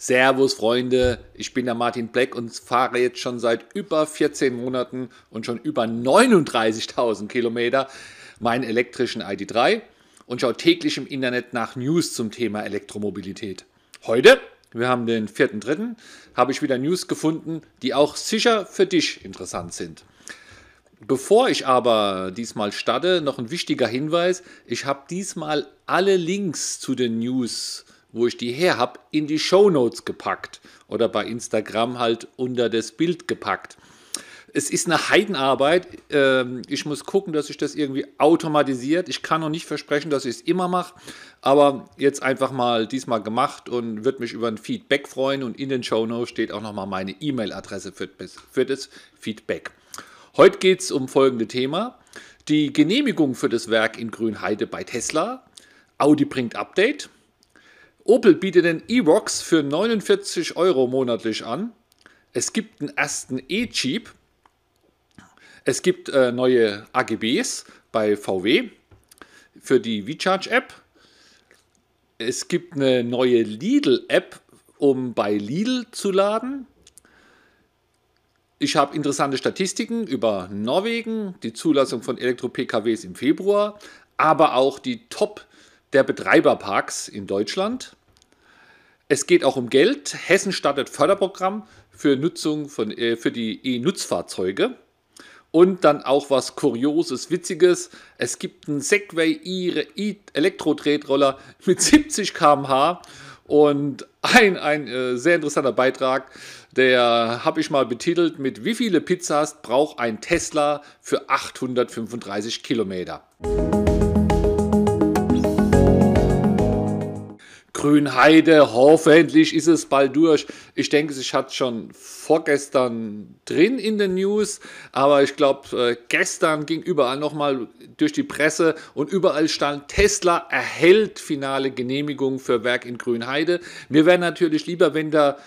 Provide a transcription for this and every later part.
Servus Freunde, ich bin der Martin Black und fahre jetzt schon seit über 14 Monaten und schon über 39.000 Kilometer meinen elektrischen ID3 und schaue täglich im Internet nach News zum Thema Elektromobilität. Heute, wir haben den 4.3., habe ich wieder News gefunden, die auch sicher für dich interessant sind. Bevor ich aber diesmal starte, noch ein wichtiger Hinweis. Ich habe diesmal alle Links zu den News wo ich die her habe, in die Show Notes gepackt oder bei Instagram halt unter das Bild gepackt. Es ist eine Heidenarbeit. Ähm, ich muss gucken, dass ich das irgendwie automatisiert. Ich kann noch nicht versprechen, dass ich es immer mache, aber jetzt einfach mal diesmal gemacht und würde mich über ein Feedback freuen. Und in den Show Notes steht auch nochmal meine E-Mail-Adresse für, für das Feedback. Heute geht es um folgende Thema. Die Genehmigung für das Werk in Grünheide bei Tesla. Audi bringt Update. Opel bietet den E-Rox für 49 Euro monatlich an. Es gibt einen ersten E-Jeep. Es gibt äh, neue AGBs bei VW für die VCharge-App. Es gibt eine neue Lidl-App, um bei Lidl zu laden. Ich habe interessante Statistiken über Norwegen, die Zulassung von Elektro-PKWs im Februar, aber auch die Top der Betreiberparks in Deutschland. Es geht auch um Geld. Hessen startet Förderprogramm für Nutzung von, äh, für die E-Nutzfahrzeuge. Und dann auch was Kurioses, Witziges. Es gibt einen Segway E-Elektro-Tretroller mit 70 km/h und ein, ein äh, sehr interessanter Beitrag, der habe ich mal betitelt mit Wie viele Pizzas braucht ein Tesla für 835 Kilometer? Grünheide, hoffentlich ist es bald durch. Ich denke, es hat schon vorgestern drin in den News, aber ich glaube, äh, gestern ging überall nochmal durch die Presse und überall stand, Tesla erhält finale Genehmigung für Werk in Grünheide. Mir wäre natürlich lieber, wenn da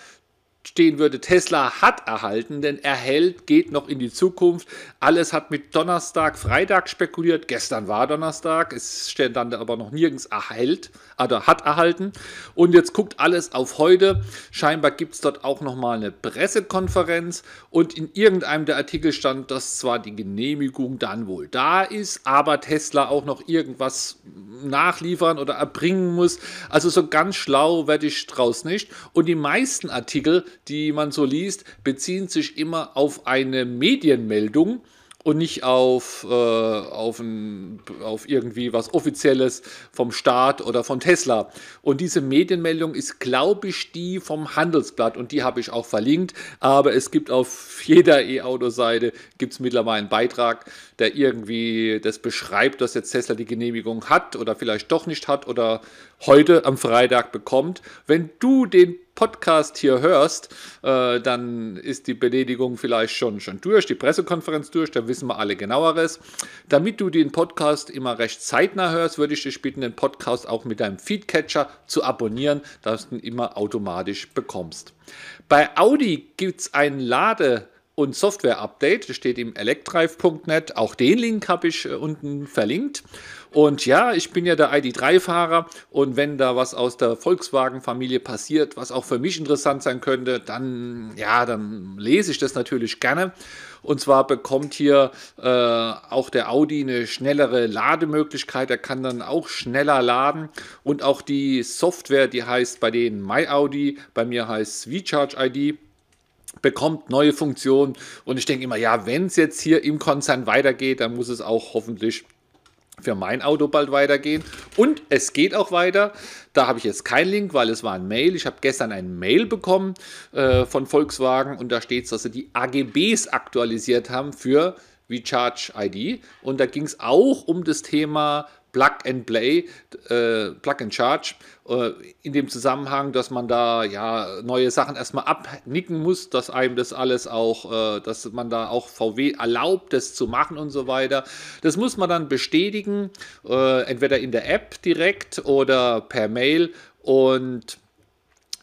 stehen würde, Tesla hat erhalten, denn erhält geht noch in die Zukunft. Alles hat mit Donnerstag, Freitag spekuliert. Gestern war Donnerstag, es steht dann aber noch nirgends erhält, oder hat erhalten. Und jetzt guckt alles auf heute. Scheinbar gibt es dort auch nochmal eine Pressekonferenz und in irgendeinem der Artikel stand, dass zwar die Genehmigung dann wohl da ist, aber Tesla auch noch irgendwas nachliefern oder erbringen muss. Also so ganz schlau werde ich draus nicht. Und die meisten Artikel, die man so liest, beziehen sich immer auf eine Medienmeldung und nicht auf, äh, auf, ein, auf irgendwie was Offizielles vom Staat oder von Tesla. Und diese Medienmeldung ist, glaube ich, die vom Handelsblatt und die habe ich auch verlinkt. Aber es gibt auf jeder E-Auto-Seite gibt es mittlerweile einen Beitrag, der irgendwie das beschreibt, dass jetzt Tesla die Genehmigung hat oder vielleicht doch nicht hat oder heute am Freitag bekommt. Wenn du den Podcast hier hörst, äh, dann ist die Benedigung vielleicht schon, schon durch, die Pressekonferenz durch, da wissen wir alle genaueres. Damit du den Podcast immer recht zeitnah hörst, würde ich dich bitten, den Podcast auch mit deinem Feedcatcher zu abonnieren, dass du ihn immer automatisch bekommst. Bei Audi gibt es ein Lade- und Software-Update, steht im electrive.net. Auch den Link habe ich äh, unten verlinkt. Und ja, ich bin ja der ID3-Fahrer und wenn da was aus der Volkswagen-Familie passiert, was auch für mich interessant sein könnte, dann ja, dann lese ich das natürlich gerne. Und zwar bekommt hier äh, auch der Audi eine schnellere Lademöglichkeit. Er kann dann auch schneller laden. Und auch die Software, die heißt bei denen MyAudi, bei mir heißt VCharge ID bekommt neue Funktionen und ich denke immer, ja, wenn es jetzt hier im Konzern weitergeht, dann muss es auch hoffentlich für mein Auto bald weitergehen. Und es geht auch weiter. Da habe ich jetzt keinen Link, weil es war ein Mail. Ich habe gestern ein Mail bekommen äh, von Volkswagen und da steht dass sie die AGBs aktualisiert haben für VCharge ID. Und da ging es auch um das Thema Plug and Play, äh, Plug and Charge, äh, in dem Zusammenhang, dass man da ja neue Sachen erstmal abnicken muss, dass einem das alles auch, äh, dass man da auch VW erlaubt, das zu machen und so weiter. Das muss man dann bestätigen, äh, entweder in der App direkt oder per Mail und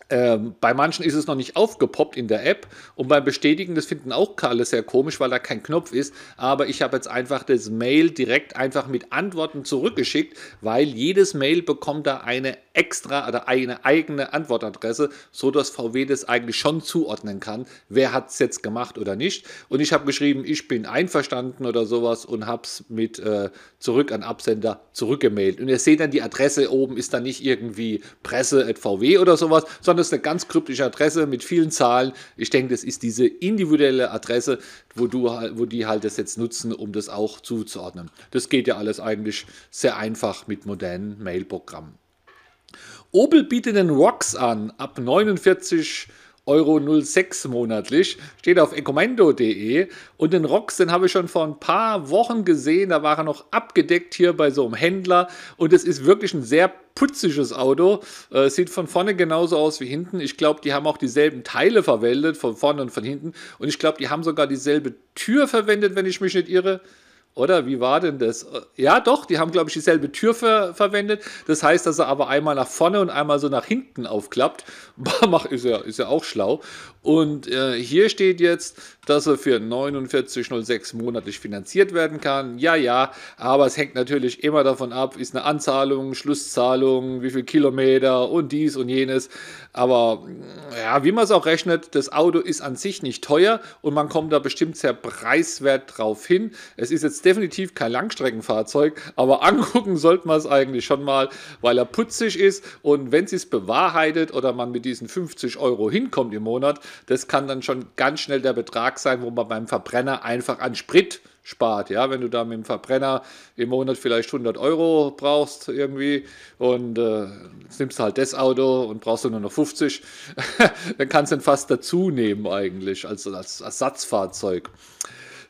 Ähm, bei manchen ist es noch nicht aufgepoppt in der App und beim Bestätigen, das finden auch alle sehr komisch, weil da kein Knopf ist. Aber ich habe jetzt einfach das Mail direkt einfach mit Antworten zurückgeschickt, weil jedes Mail bekommt da eine extra oder eine eigene Antwortadresse, so dass VW das eigentlich schon zuordnen kann, wer hat es jetzt gemacht oder nicht. Und ich habe geschrieben, ich bin einverstanden oder sowas und habe es mit äh, zurück an Absender zurückgemailt. Und ihr seht dann, die Adresse oben ist dann nicht irgendwie presse.vw oder sowas, sondern es ist eine ganz kryptische Adresse mit vielen Zahlen. Ich denke, das ist diese individuelle Adresse, wo, du, wo die halt das jetzt nutzen, um das auch zuzuordnen. Das geht ja alles eigentlich sehr einfach mit modernen Mailprogrammen. Opel bietet den Rocks an, ab 49 Euro 06 monatlich, steht auf ecomendo.de und den Rocks, den habe ich schon vor ein paar Wochen gesehen, da war er noch abgedeckt hier bei so einem Händler und es ist wirklich ein sehr putziges Auto, äh, sieht von vorne genauso aus wie hinten. Ich glaube, die haben auch dieselben Teile verwendet, von vorne und von hinten und ich glaube, die haben sogar dieselbe Tür verwendet, wenn ich mich nicht irre. Oder wie war denn das? Ja, doch, die haben, glaube ich, dieselbe Tür ver verwendet. Das heißt, dass er aber einmal nach vorne und einmal so nach hinten aufklappt. ist ja, ist ja auch schlau. Und äh, hier steht jetzt, dass er für 49,06 monatlich finanziert werden kann. Ja, ja, aber es hängt natürlich immer davon ab, ist eine Anzahlung, Schlusszahlung, wie viel Kilometer und dies und jenes. Aber ja, wie man es auch rechnet, das Auto ist an sich nicht teuer und man kommt da bestimmt sehr preiswert drauf hin. Es ist jetzt definitiv kein Langstreckenfahrzeug, aber angucken sollte man es eigentlich schon mal, weil er putzig ist und wenn es bewahrheitet oder man mit diesen 50 Euro hinkommt im Monat, das kann dann schon ganz schnell der Betrag sein, wo man beim Verbrenner einfach an Sprit spart. Ja, wenn du da mit dem Verbrenner im Monat vielleicht 100 Euro brauchst irgendwie und äh, nimmst halt das Auto und brauchst du nur noch 50, dann kannst du ihn fast dazu nehmen eigentlich als, als Ersatzfahrzeug.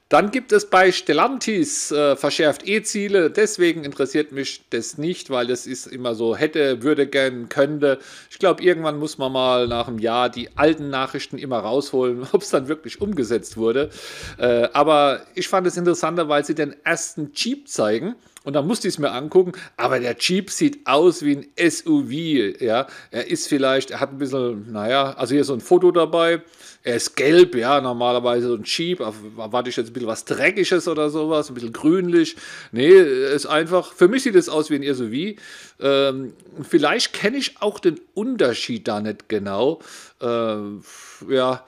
Dann gibt es bei Stellantis äh, verschärft E-Ziele. Deswegen interessiert mich das nicht, weil das ist immer so hätte, würde, gern, könnte. Ich glaube, irgendwann muss man mal nach einem Jahr die alten Nachrichten immer rausholen, ob es dann wirklich umgesetzt wurde. Äh, aber ich fand es interessanter, weil sie den ersten Jeep zeigen. Und dann musste ich es mir angucken, aber der Jeep sieht aus wie ein SUV. Ja? Er ist vielleicht, er hat ein bisschen, naja, also hier so ein Foto dabei. Er ist gelb, ja, normalerweise so ein Jeep. Erwarte ich jetzt ein bisschen was Dreckiges oder sowas, ein bisschen grünlich. Nee, ist einfach, für mich sieht es aus wie ein SUV. Ähm, vielleicht kenne ich auch den Unterschied da nicht genau. Ähm, ja,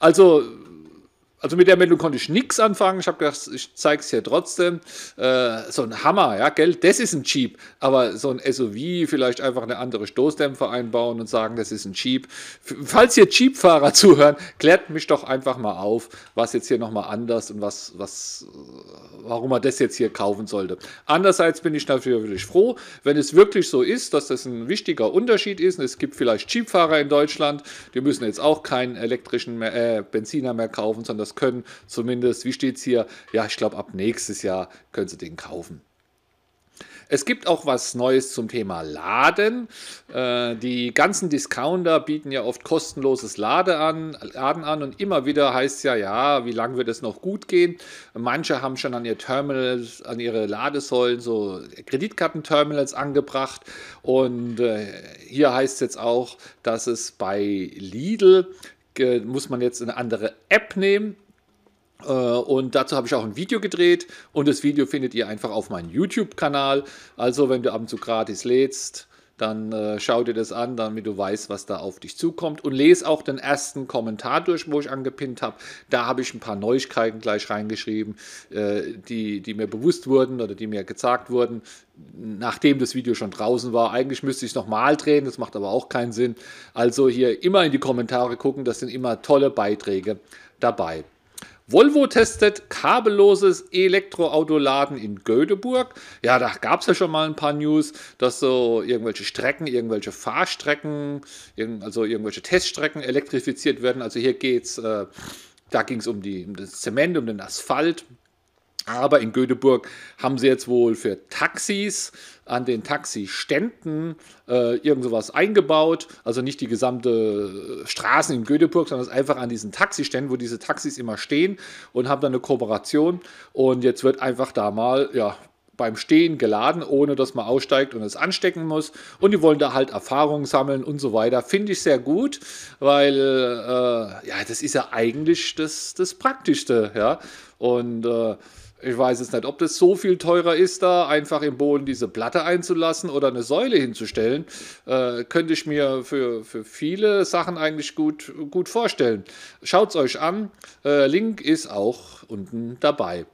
also also mit der Meldung konnte ich nichts anfangen. Ich habe gedacht, ich zeige es hier trotzdem. Äh, so ein Hammer, ja, Geld, das ist ein Jeep. Aber so ein SUV, vielleicht einfach eine andere Stoßdämpfer einbauen und sagen, das ist ein Jeep. Falls hier Jeep-Fahrer zuhören, klärt mich doch einfach mal auf, was jetzt hier nochmal anders und was, was, warum man das jetzt hier kaufen sollte. Andererseits bin ich natürlich froh, wenn es wirklich so ist, dass das ein wichtiger Unterschied ist. Und es gibt vielleicht Jeep-Fahrer in Deutschland, die müssen jetzt auch keinen elektrischen mehr, äh, Benziner mehr kaufen, sondern das können zumindest, wie steht es hier, ja, ich glaube, ab nächstes Jahr können Sie den kaufen. Es gibt auch was Neues zum Thema Laden. Äh, die ganzen Discounter bieten ja oft kostenloses Laden an, Laden an und immer wieder heißt es ja, ja, wie lange wird es noch gut gehen? Manche haben schon an ihr Terminals, an ihre Ladesäulen so Kreditkartenterminals angebracht und äh, hier heißt es jetzt auch, dass es bei Lidl muss man jetzt eine andere App nehmen. Äh, und dazu habe ich auch ein Video gedreht und das Video findet ihr einfach auf meinem YouTube-Kanal. Also wenn du ab und zu gratis lädst, dann äh, schau dir das an, damit du weißt, was da auf dich zukommt. Und lese auch den ersten Kommentar durch, wo ich angepinnt habe. Da habe ich ein paar Neuigkeiten gleich reingeschrieben, äh, die, die mir bewusst wurden oder die mir gezeigt wurden, nachdem das Video schon draußen war. Eigentlich müsste ich es nochmal drehen, das macht aber auch keinen Sinn. Also hier immer in die Kommentare gucken, das sind immer tolle Beiträge dabei. Volvo testet kabelloses Elektroautoladen in Göteborg. Ja, da gab es ja schon mal ein paar News, dass so irgendwelche Strecken, irgendwelche Fahrstrecken, also irgendwelche Teststrecken elektrifiziert werden. Also hier geht's, äh, da ging es um, um das Zement, um den Asphalt. Aber in Göteborg haben sie jetzt wohl für Taxis an den Taxiständen äh, irgend sowas eingebaut. Also nicht die gesamte äh, Straße in Göteborg, sondern einfach an diesen Taxiständen, wo diese Taxis immer stehen und haben dann eine Kooperation. Und jetzt wird einfach da mal ja, beim Stehen geladen, ohne dass man aussteigt und es anstecken muss. Und die wollen da halt Erfahrungen sammeln und so weiter. Finde ich sehr gut, weil äh, ja, das ist ja eigentlich das, das Praktischste. Ja? Und äh, ich weiß jetzt nicht, ob das so viel teurer ist, da einfach im Boden diese Platte einzulassen oder eine Säule hinzustellen. Äh, könnte ich mir für, für viele Sachen eigentlich gut, gut vorstellen. Schaut es euch an. Äh, Link ist auch unten dabei.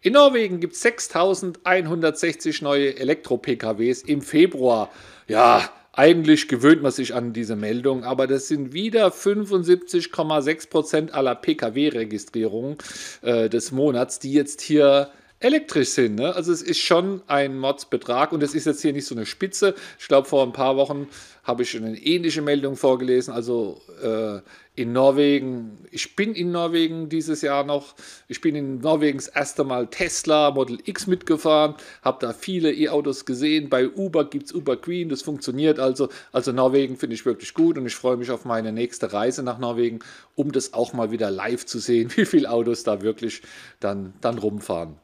In Norwegen gibt es 6160 neue Elektro-PKWs im Februar. Ja, eigentlich gewöhnt man sich an diese Meldung, aber das sind wieder 75,6% aller Pkw-Registrierungen äh, des Monats, die jetzt hier elektrisch sind. Ne? Also es ist schon ein Modsbetrag und es ist jetzt hier nicht so eine Spitze. Ich glaube, vor ein paar Wochen habe ich eine ähnliche Meldung vorgelesen. Also äh, in Norwegen, ich bin in Norwegen dieses Jahr noch, ich bin in Norwegen das erste Mal Tesla Model X mitgefahren, habe da viele E-Autos gesehen. Bei Uber gibt es Uber Queen, das funktioniert also. Also Norwegen finde ich wirklich gut und ich freue mich auf meine nächste Reise nach Norwegen, um das auch mal wieder live zu sehen, wie viele Autos da wirklich dann, dann rumfahren.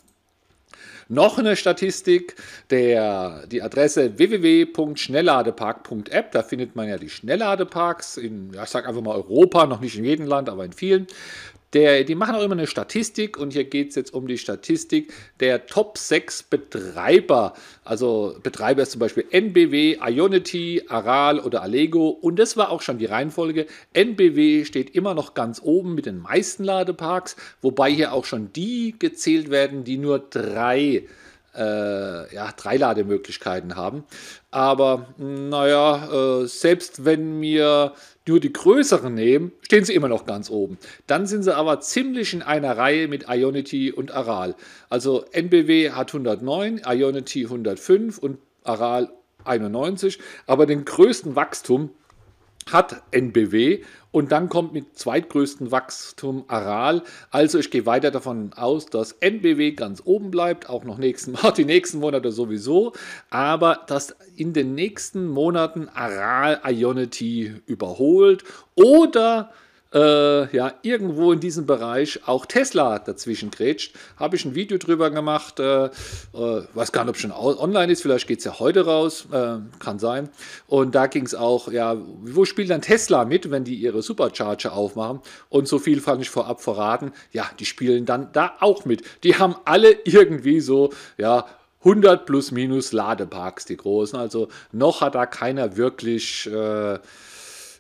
Noch eine Statistik, der, die Adresse www.schnellladepark.app, da findet man ja die Schnellladeparks in, ja, ich sage einfach mal Europa, noch nicht in jedem Land, aber in vielen. Der, die machen auch immer eine Statistik und hier geht es jetzt um die Statistik der Top 6 Betreiber. Also Betreiber ist zum Beispiel NBW, Ionity, Aral oder Allego und das war auch schon die Reihenfolge. NBW steht immer noch ganz oben mit den meisten Ladeparks, wobei hier auch schon die gezählt werden, die nur drei ja, drei Lademöglichkeiten haben. Aber naja, äh, selbst wenn wir nur die größeren nehmen, stehen sie immer noch ganz oben. Dann sind sie aber ziemlich in einer Reihe mit Ionity und Aral. Also NBW hat 109, Ionity 105 und Aral 91. Aber den größten Wachstum hat NBW und dann kommt mit zweitgrößten Wachstum Aral. Also ich gehe weiter davon aus, dass NBW ganz oben bleibt, auch noch nächsten, die nächsten Monate sowieso, aber dass in den nächsten Monaten Aral Ionity überholt oder äh, ja, irgendwo in diesem Bereich auch Tesla dazwischen grätscht. Habe ich ein Video drüber gemacht, äh, äh, weiß gar nicht, ob schon online ist, vielleicht geht es ja heute raus, äh, kann sein. Und da ging es auch, ja, wo spielt dann Tesla mit, wenn die ihre Supercharger aufmachen? Und so viel fand ich vorab verraten, ja, die spielen dann da auch mit. Die haben alle irgendwie so, ja, 100 plus minus Ladeparks, die großen. Also noch hat da keiner wirklich äh,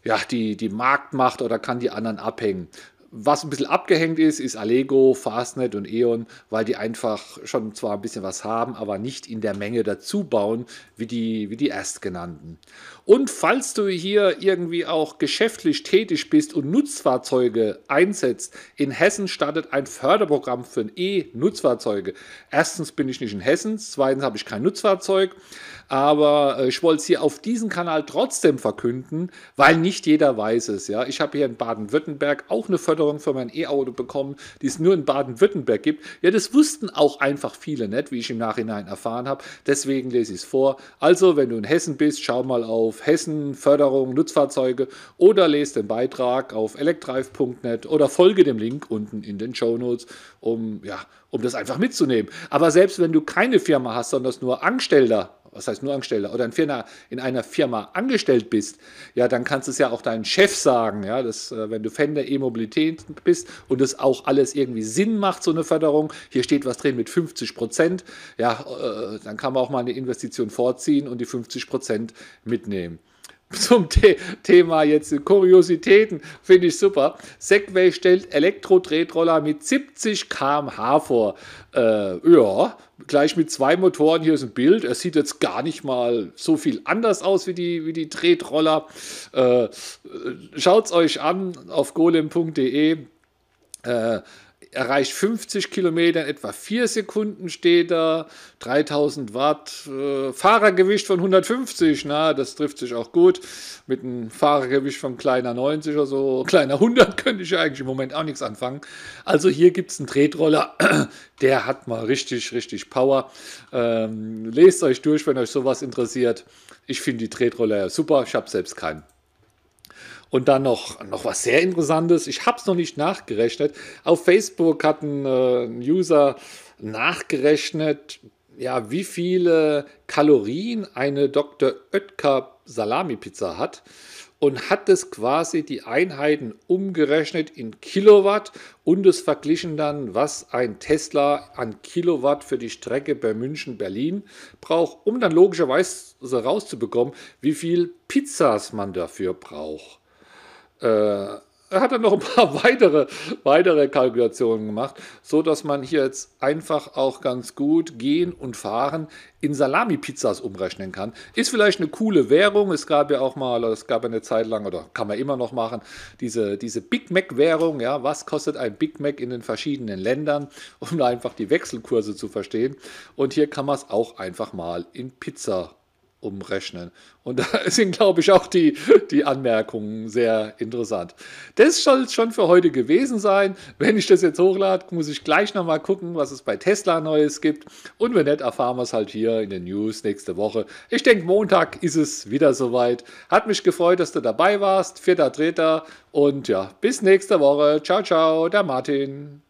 ja, die, die Marktmacht oder kann die anderen abhängen. Was ein bisschen abgehängt ist, ist Allego, Fastnet und E.ON, weil die einfach schon zwar ein bisschen was haben, aber nicht in der Menge dazu bauen, wie die, wie die erstgenannten. Und falls du hier irgendwie auch geschäftlich tätig bist und Nutzfahrzeuge einsetzt, in Hessen startet ein Förderprogramm für E-Nutzfahrzeuge. Erstens bin ich nicht in Hessen, zweitens habe ich kein Nutzfahrzeug, aber äh, ich wollte es hier auf diesem Kanal trotzdem verkünden, weil nicht jeder weiß es. Ja? Ich habe hier in Baden-Württemberg auch eine Förderung für mein E-Auto bekommen, die es nur in Baden-Württemberg gibt. Ja, das wussten auch einfach viele nicht, wie ich im Nachhinein erfahren habe. Deswegen lese ich es vor. Also, wenn du in Hessen bist, schau mal auf Hessen Förderung Nutzfahrzeuge oder lese den Beitrag auf electrive.net oder folge dem Link unten in den Show Notes, um, ja, um das einfach mitzunehmen. Aber selbst wenn du keine Firma hast, sondern nur Angestellter was heißt nur Angestellter, oder in, Firma, in einer Firma angestellt bist, ja, dann kannst du es ja auch deinem Chef sagen, ja, dass, äh, wenn du Fan der E-Mobilität bist und das auch alles irgendwie Sinn macht, so eine Förderung, hier steht was drin mit 50 Prozent, ja, äh, dann kann man auch mal eine Investition vorziehen und die 50 Prozent mitnehmen zum The Thema jetzt Kuriositäten, finde ich super. Segway stellt Elektro-Tretroller mit 70 km/h vor. Äh, ja, gleich mit zwei Motoren. Hier ist ein Bild. Er sieht jetzt gar nicht mal so viel anders aus wie die, wie die Tretroller. Äh, Schaut es euch an auf golem.de. Äh, erreicht 50 Kilometer in etwa 4 Sekunden steht da, 3000 Watt, äh, Fahrergewicht von 150, na, das trifft sich auch gut, mit einem Fahrergewicht von kleiner 90 oder so, kleiner 100 könnte ich eigentlich im Moment auch nichts anfangen. Also hier gibt es einen Tretroller, der hat mal richtig, richtig Power. Ähm, lest euch durch, wenn euch sowas interessiert. Ich finde die Tretroller super, ich habe selbst keinen. Und dann noch, noch was sehr Interessantes. Ich habe es noch nicht nachgerechnet. Auf Facebook hat ein, äh, ein User nachgerechnet, ja, wie viele Kalorien eine Dr. Oetker Salami-Pizza hat und hat es quasi die Einheiten umgerechnet in Kilowatt und es verglichen dann, was ein Tesla an Kilowatt für die Strecke bei München-Berlin braucht, um dann logischerweise rauszubekommen, wie viel Pizzas man dafür braucht. Äh, hat dann noch ein paar weitere, weitere Kalkulationen gemacht, so dass man hier jetzt einfach auch ganz gut gehen und fahren in Salami-Pizzas umrechnen kann. Ist vielleicht eine coole Währung. Es gab ja auch mal, es gab eine Zeit lang, oder kann man immer noch machen, diese, diese Big Mac-Währung. Ja, was kostet ein Big Mac in den verschiedenen Ländern, um da einfach die Wechselkurse zu verstehen. Und hier kann man es auch einfach mal in Pizza umrechnen. Und da sind, glaube ich, auch die, die Anmerkungen sehr interessant. Das soll es schon für heute gewesen sein. Wenn ich das jetzt hochlade, muss ich gleich nochmal gucken, was es bei Tesla Neues gibt. Und wenn nicht, erfahren wir es halt hier in den News nächste Woche. Ich denke, Montag ist es wieder soweit. Hat mich gefreut, dass du dabei warst. Vierter Dritter. Und ja, bis nächste Woche. Ciao, ciao, der Martin.